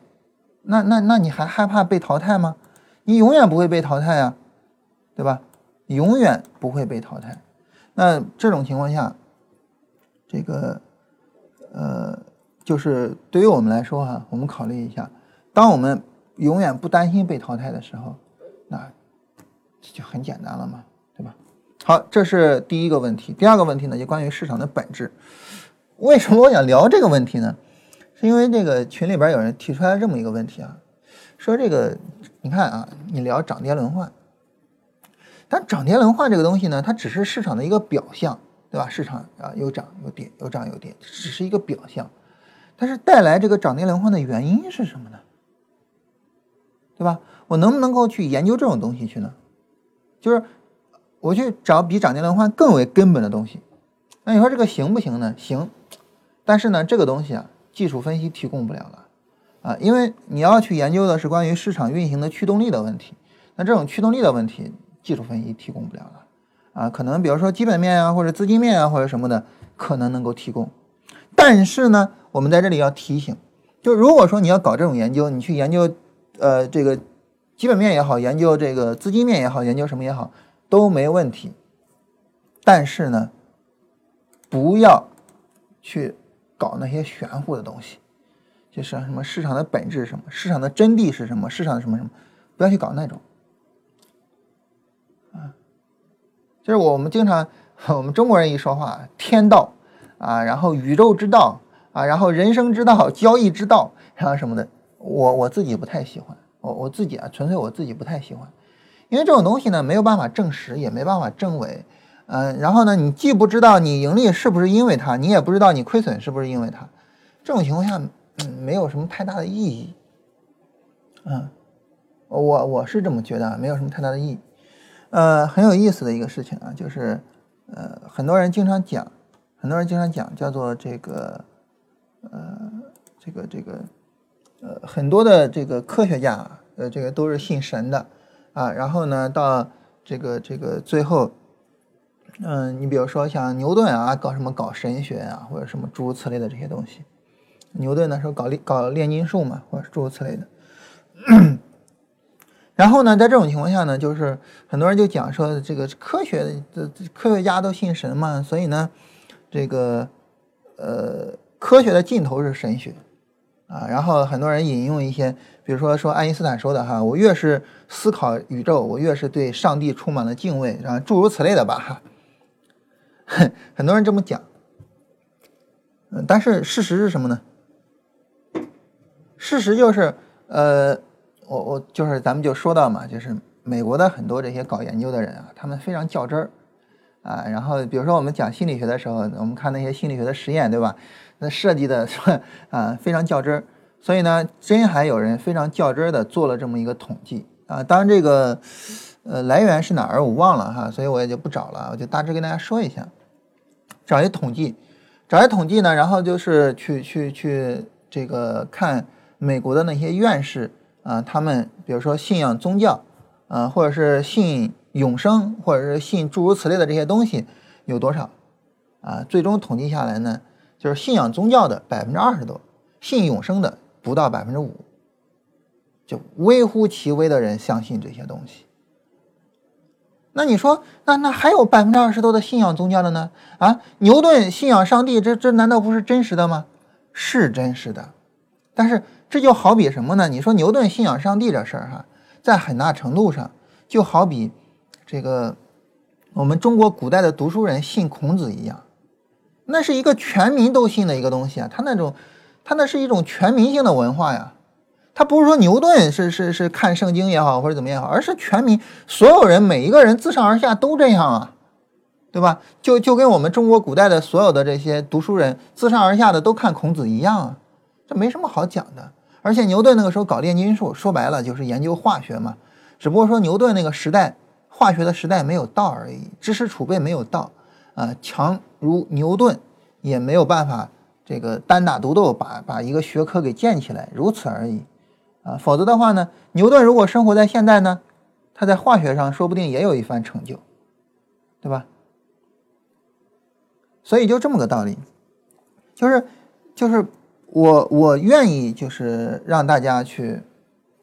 那那那你还害怕被淘汰吗？你永远不会被淘汰啊，对吧？永远不会被淘汰。那这种情况下，这个呃，就是对于我们来说哈，我们考虑一下，当我们永远不担心被淘汰的时候，那这就很简单了嘛，对吧？好，这是第一个问题。第二个问题呢，就关于市场的本质。为什么我想聊这个问题呢？是因为这个群里边有人提出来这么一个问题啊，说这个你看啊，你聊涨跌轮换。但涨跌轮换这个东西呢，它只是市场的一个表象，对吧？市场啊有涨有跌，有涨有跌，只是一个表象。但是带来这个涨跌轮换的原因是什么呢？对吧？我能不能够去研究这种东西去呢？就是我去找比涨跌轮换更为根本的东西。那你说这个行不行呢？行。但是呢，这个东西啊，技术分析提供不了了啊，因为你要去研究的是关于市场运行的驱动力的问题。那这种驱动力的问题。技术分析提供不了了，啊，可能比如说基本面啊，或者资金面啊，或者什么的，可能能够提供。但是呢，我们在这里要提醒，就如果说你要搞这种研究，你去研究，呃，这个基本面也好，研究这个资金面也好，研究什么也好，都没问题。但是呢，不要去搞那些玄乎的东西，就是什么市场的本质是什么，市场的真谛是什么，市场的什么什么，不要去搞那种。就是我们经常，我们中国人一说话，天道啊，然后宇宙之道啊，然后人生之道、交易之道，然后什么的，我我自己不太喜欢，我我自己啊，纯粹我自己不太喜欢，因为这种东西呢，没有办法证实，也没办法证伪，嗯，然后呢，你既不知道你盈利是不是因为它，你也不知道你亏损是不是因为它，这种情况下，嗯，没有什么太大的意义，嗯，我我是这么觉得，没有什么太大的意义。呃，很有意思的一个事情啊，就是，呃，很多人经常讲，很多人经常讲，叫做这个，呃，这个这个，呃，很多的这个科学家，呃，这个都是信神的，啊，然后呢，到这个这个最后，嗯，你比如说像牛顿啊，搞什么搞神学啊，或者什么诸如此类的这些东西，牛顿那时候搞炼搞炼金术嘛，或者诸如此类的。然后呢，在这种情况下呢，就是很多人就讲说，这个科学的科学家都信神嘛，所以呢，这个呃，科学的尽头是神学啊。然后很多人引用一些，比如说说爱因斯坦说的哈，我越是思考宇宙，我越是对上帝充满了敬畏，啊，诸如此类的吧哈。很多人这么讲，嗯，但是事实是什么呢？事实就是呃。我我就是咱们就说到嘛，就是美国的很多这些搞研究的人啊，他们非常较真儿啊。然后比如说我们讲心理学的时候，我们看那些心理学的实验，对吧？那设计的是啊非常较真儿。所以呢，真还有人非常较真儿的做了这么一个统计啊。当然这个呃来源是哪儿我忘了哈，所以我也就不找了，我就大致跟大家说一下。找一统计，找一统计呢，然后就是去去去这个看美国的那些院士。啊，他们比如说信仰宗教，啊，或者是信永生，或者是信诸如此类的这些东西有多少？啊，最终统计下来呢，就是信仰宗教的百分之二十多，信永生的不到百分之五，就微乎其微的人相信这些东西。那你说，那那还有百分之二十多的信仰宗教的呢？啊，牛顿信仰上帝，这这难道不是真实的吗？是真实的，但是这就好比什么呢？你说牛顿信仰上帝这事儿哈，在很大程度上就好比这个我们中国古代的读书人信孔子一样，那是一个全民都信的一个东西啊。他那种，他那是一种全民性的文化呀。他不是说牛顿是是是看圣经也好或者怎么样好，而是全民所有人每一个人自上而下都这样啊，对吧？就就跟我们中国古代的所有的这些读书人自上而下的都看孔子一样啊，这没什么好讲的。而且牛顿那个时候搞炼金术，说白了就是研究化学嘛，只不过说牛顿那个时代化学的时代没有到而已，知识储备没有到啊，强如牛顿也没有办法这个单打独斗把把一个学科给建起来，如此而已。啊，否则的话呢，牛顿如果生活在现代呢，他在化学上说不定也有一番成就，对吧？所以就这么个道理，就是就是我我愿意就是让大家去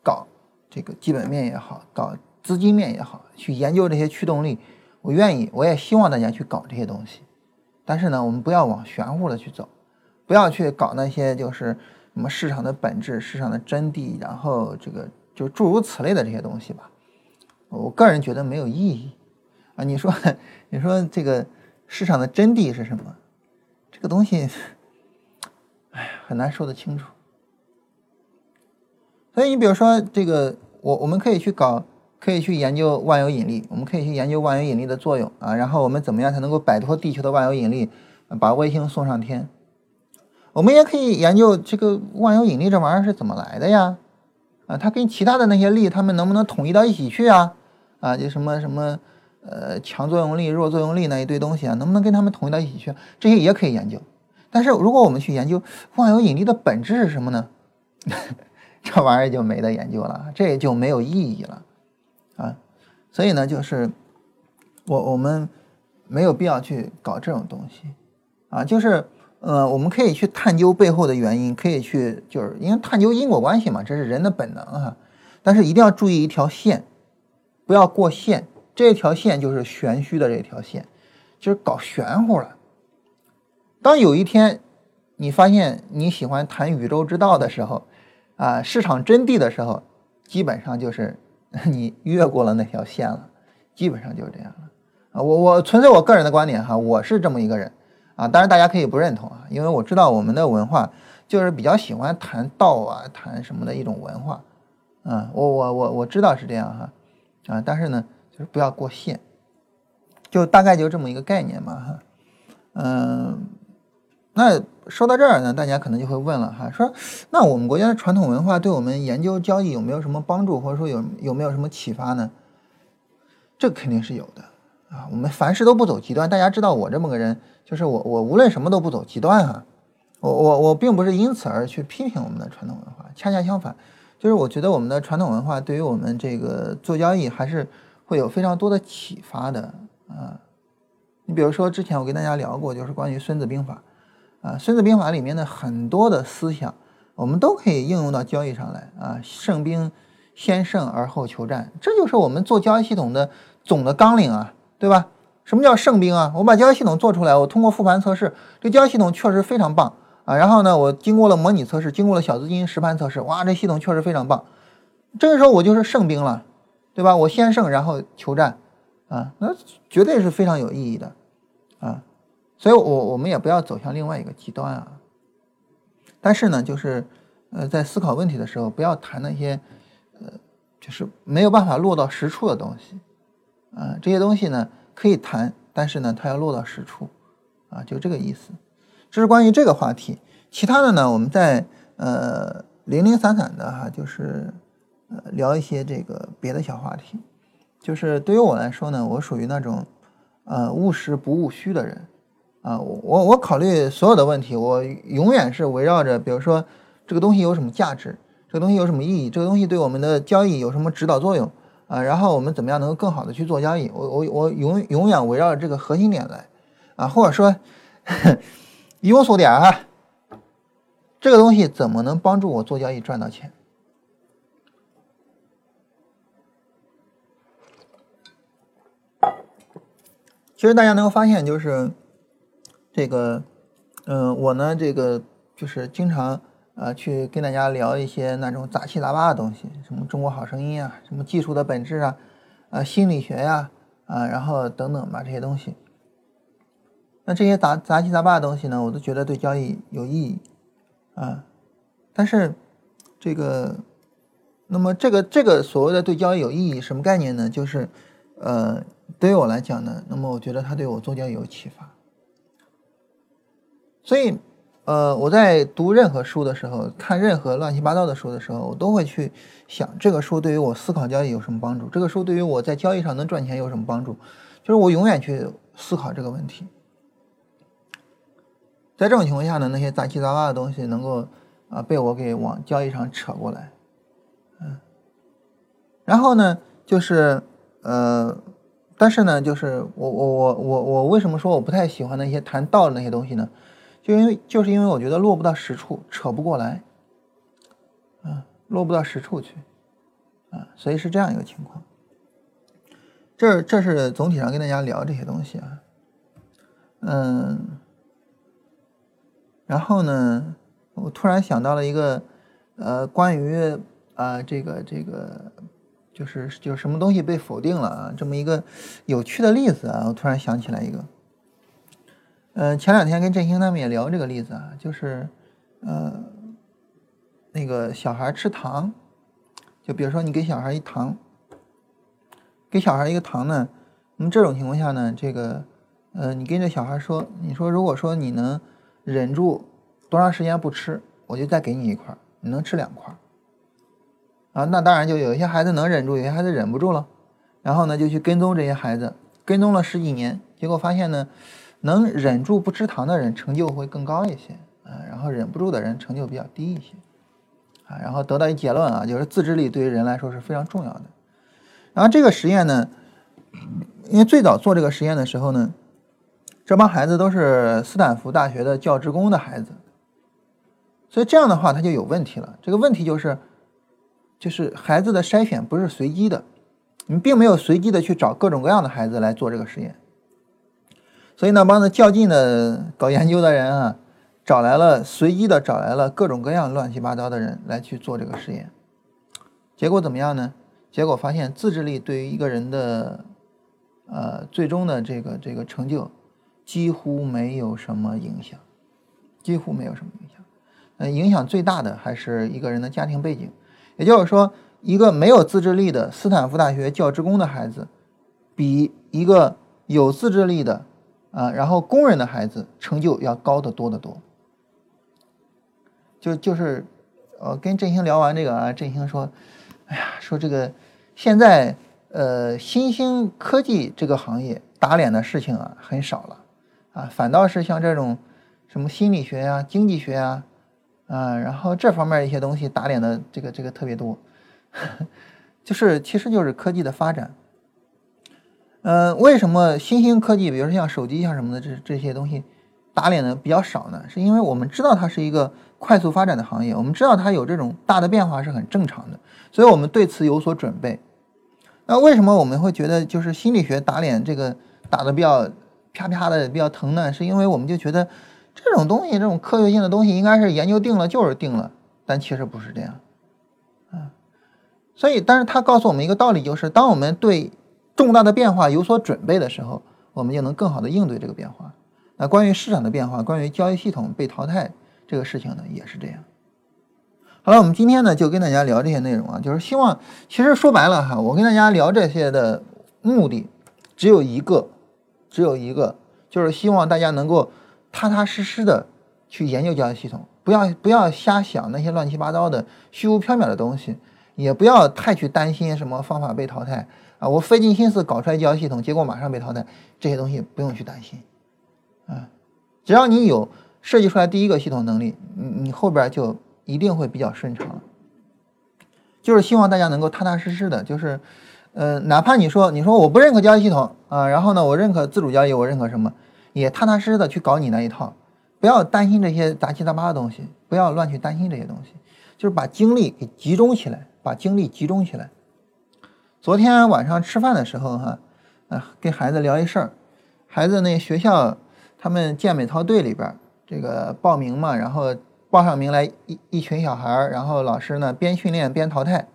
搞这个基本面也好，搞资金面也好，去研究这些驱动力，我愿意，我也希望大家去搞这些东西，但是呢，我们不要往玄乎的去走，不要去搞那些就是。什么市场的本质、市场的真谛，然后这个就诸如此类的这些东西吧，我个人觉得没有意义啊。你说，你说这个市场的真谛是什么？这个东西，哎，很难说得清楚。所以你比如说这个，我我们可以去搞，可以去研究万有引力，我们可以去研究万有引力的作用啊，然后我们怎么样才能够摆脱地球的万有引力，把卫星送上天？我们也可以研究这个万有引力这玩意儿是怎么来的呀？啊，它跟其他的那些力，它们能不能统一到一起去啊？啊，就什么什么呃强作用力、弱作用力那一堆东西啊，能不能跟它们统一到一起去？这些也可以研究。但是如果我们去研究万有引力的本质是什么呢？这玩意儿就没得研究了，这也就没有意义了。所以呢，就是我我们没有必要去搞这种东西啊，就是。呃，我们可以去探究背后的原因，可以去就是因为探究因果关系嘛，这是人的本能哈。但是一定要注意一条线，不要过线。这条线就是玄虚的这条线，就是搞玄乎了。当有一天你发现你喜欢谈宇宙之道的时候，啊，市场真谛的时候，基本上就是 你越过了那条线了，基本上就是这样了。啊，我我纯粹我个人的观点哈，我是这么一个人。啊，当然大家可以不认同啊，因为我知道我们的文化就是比较喜欢谈道啊，谈什么的一种文化，啊，我我我我知道是这样哈，啊，但是呢，就是不要过线，就大概就这么一个概念嘛哈，嗯，那说到这儿呢，大家可能就会问了哈，说那我们国家的传统文化对我们研究交易有没有什么帮助，或者说有有没有什么启发呢？这肯定是有的。啊，我们凡事都不走极端。大家知道我这么个人，就是我我无论什么都不走极端哈。我我我并不是因此而去批评我们的传统文化，恰恰相反，就是我觉得我们的传统文化对于我们这个做交易还是会有非常多的启发的啊。你比如说之前我跟大家聊过，就是关于《孙子兵法》啊，《孙子兵法》里面的很多的思想，我们都可以应用到交易上来啊。胜兵先胜而后求战，这就是我们做交易系统的总的纲领啊。对吧？什么叫胜兵啊？我把交易系统做出来，我通过复盘测试，这交易系统确实非常棒啊。然后呢，我经过了模拟测试，经过了小资金实盘测试，哇，这系统确实非常棒。这个时候我就是胜兵了，对吧？我先胜，然后求战啊，那绝对是非常有意义的。所以，我我们也不要走向另外一个极端啊。但是呢，就是呃，在思考问题的时候，不要谈那些呃，就是没有办法落到实处的东西。啊，这些东西呢可以谈，但是呢，它要落到实处，啊，就这个意思。这是关于这个话题。其他的呢，我们在呃零零散散的哈，就是呃聊一些这个别的小话题。就是对于我来说呢，我属于那种呃务实不务虚的人啊。我我考虑所有的问题，我永远是围绕着，比如说这个东西有什么价值，这个东西有什么意义，这个东西对我们的交易有什么指导作用。啊，然后我们怎么样能够更好的去做交易？我我我永永远围绕着这个核心点来，啊，或者说庸俗点哈，这个东西怎么能帮助我做交易赚到钱？其实大家能够发现，就是这个，嗯，我呢，这个就是经常呃去跟大家聊一些那种杂七杂八的东西，什么中国好声音啊，什么技术的本质啊，啊，心理学呀，啊，然后等等吧这些东西。那这些杂杂七杂八的东西呢，我都觉得对交易有意义啊。但是这个，那么这个这个所谓的对交易有意义，什么概念呢？就是呃。对于我来讲呢，那么我觉得它对我做交易有启发。所以，呃，我在读任何书的时候，看任何乱七八糟的书的时候，我都会去想这个书对于我思考交易有什么帮助？这个书对于我在交易上能赚钱有什么帮助？就是我永远去思考这个问题。在这种情况下呢，那些杂七杂八的东西能够啊被我给往交易上扯过来，嗯，然后呢，就是呃。但是呢，就是我我我我我为什么说我不太喜欢那些谈道的那些东西呢？就因为就是因为我觉得落不到实处，扯不过来，啊，落不到实处去，啊，所以是这样一个情况。这这是总体上跟大家聊这些东西啊，嗯，然后呢，我突然想到了一个呃，关于啊这个这个。就是就什么东西被否定了啊？这么一个有趣的例子啊，我突然想起来一个。嗯，前两天跟振兴他们也聊这个例子啊，就是呃，那个小孩吃糖，就比如说你给小孩一糖，给小孩一个糖呢，那么这种情况下呢，这个呃，你跟这小孩说，你说如果说你能忍住多长时间不吃，我就再给你一块，你能吃两块。啊，那当然就有一些孩子能忍住，有些孩子忍不住了，然后呢就去跟踪这些孩子，跟踪了十几年，结果发现呢，能忍住不吃糖的人成就会更高一些，啊，然后忍不住的人成就比较低一些，啊，然后得到一结论啊，就是自制力对于人来说是非常重要的。然后这个实验呢，因为最早做这个实验的时候呢，这帮孩子都是斯坦福大学的教职工的孩子，所以这样的话他就有问题了，这个问题就是。就是孩子的筛选不是随机的，你并没有随机的去找各种各样的孩子来做这个实验。所以那，帮子较劲的搞研究的人啊，找来了随机的找来了各种各样乱七八糟的人来去做这个实验。结果怎么样呢？结果发现自制力对于一个人的呃最终的这个这个成就几乎没有什么影响，几乎没有什么影响。呃，影响最大的还是一个人的家庭背景。也就是说，一个没有自制力的斯坦福大学教职工的孩子，比一个有自制力的啊，然后工人的孩子成就要高得多得多。就就是，呃，跟振兴聊完这个啊，振兴说：“哎呀，说这个现在呃新兴科技这个行业打脸的事情啊很少了啊，反倒是像这种什么心理学呀、经济学呀。”啊，然后这方面一些东西打脸的这个这个特别多，就是其实就是科技的发展。嗯，为什么新兴科技，比如说像手机像什么的这这些东西打脸的比较少呢？是因为我们知道它是一个快速发展的行业，我们知道它有这种大的变化是很正常的，所以我们对此有所准备。那为什么我们会觉得就是心理学打脸这个打的比较啪啪的比较疼呢？是因为我们就觉得。这种东西，这种科学性的东西，应该是研究定了就是定了，但其实不是这样，啊，所以，但是他告诉我们一个道理，就是当我们对重大的变化有所准备的时候，我们就能更好的应对这个变化。那关于市场的变化，关于交易系统被淘汰这个事情呢，也是这样。好了，我们今天呢就跟大家聊这些内容啊，就是希望，其实说白了哈，我跟大家聊这些的目的只有一个，只有一个，就是希望大家能够。踏踏实实的去研究交易系统，不要不要瞎想那些乱七八糟的虚无缥缈的东西，也不要太去担心什么方法被淘汰啊！我费尽心思搞出来交易系统，结果马上被淘汰，这些东西不用去担心啊！只要你有设计出来第一个系统能力，你你后边就一定会比较顺畅。就是希望大家能够踏踏实实的，就是呃，哪怕你说你说我不认可交易系统啊，然后呢，我认可自主交易，我认可什么？也踏踏实实的去搞你那一套，不要担心这些杂七杂八的东西，不要乱去担心这些东西，就是把精力给集中起来，把精力集中起来。昨天晚上吃饭的时候，哈，啊，跟孩子聊一事儿，孩子那学校他们健美操队里边这个报名嘛，然后报上名来一一群小孩儿，然后老师呢边训练边淘汰。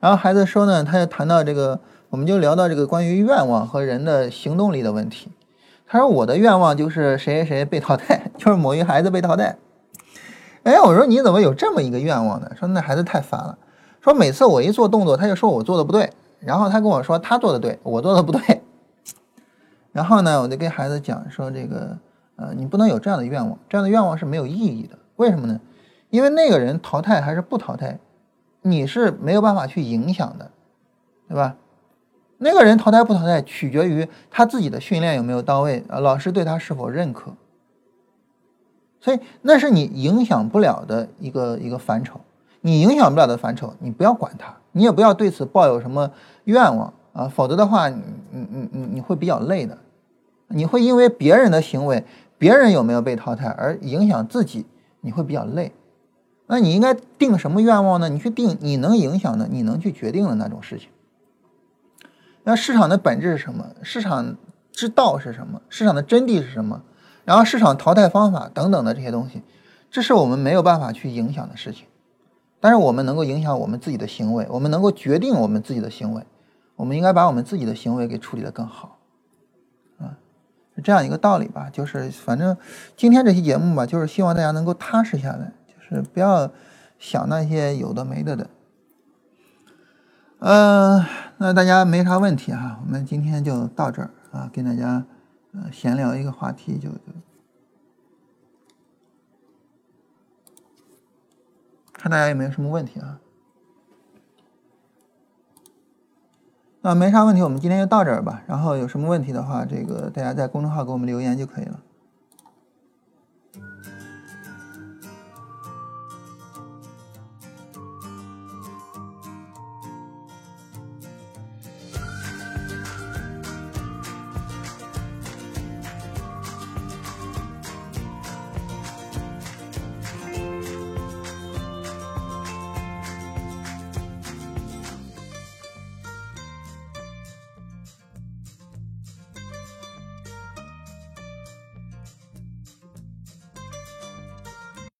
然后孩子说呢，他就谈到这个，我们就聊到这个关于愿望和人的行动力的问题。他说我的愿望就是谁谁谁被淘汰，就是某一孩子被淘汰。哎，我说你怎么有这么一个愿望呢？说那孩子太烦了。说每次我一做动作，他就说我做的不对，然后他跟我说他做的对，我做的不对。然后呢，我就跟孩子讲说这个，呃，你不能有这样的愿望，这样的愿望是没有意义的。为什么呢？因为那个人淘汰还是不淘汰，你是没有办法去影响的，对吧？那个人淘汰不淘汰，取决于他自己的训练有没有到位，啊，老师对他是否认可。所以那是你影响不了的一个一个范畴。你影响不了的范畴，你不要管它，你也不要对此抱有什么愿望啊，否则的话，你你你你你会比较累的，你会因为别人的行为，别人有没有被淘汰而影响自己，你会比较累。那你应该定什么愿望呢？你去定你能影响的、你能去决定的那种事情。那市场的本质是什么？市场之道是什么？市场的真谛是什么？然后市场淘汰方法等等的这些东西，这是我们没有办法去影响的事情。但是我们能够影响我们自己的行为，我们能够决定我们自己的行为，我们应该把我们自己的行为给处理得更好，啊，是这样一个道理吧？就是反正今天这期节目吧，就是希望大家能够踏实下来，就是不要想那些有的没的的。嗯，那大家没啥问题哈，我们今天就到这儿啊，跟大家呃闲聊一个话题就。看大家有没有什么问题啊？那没啥问题，我们今天就到这儿吧。然后有什么问题的话，这个大家在公众号给我们留言就可以了。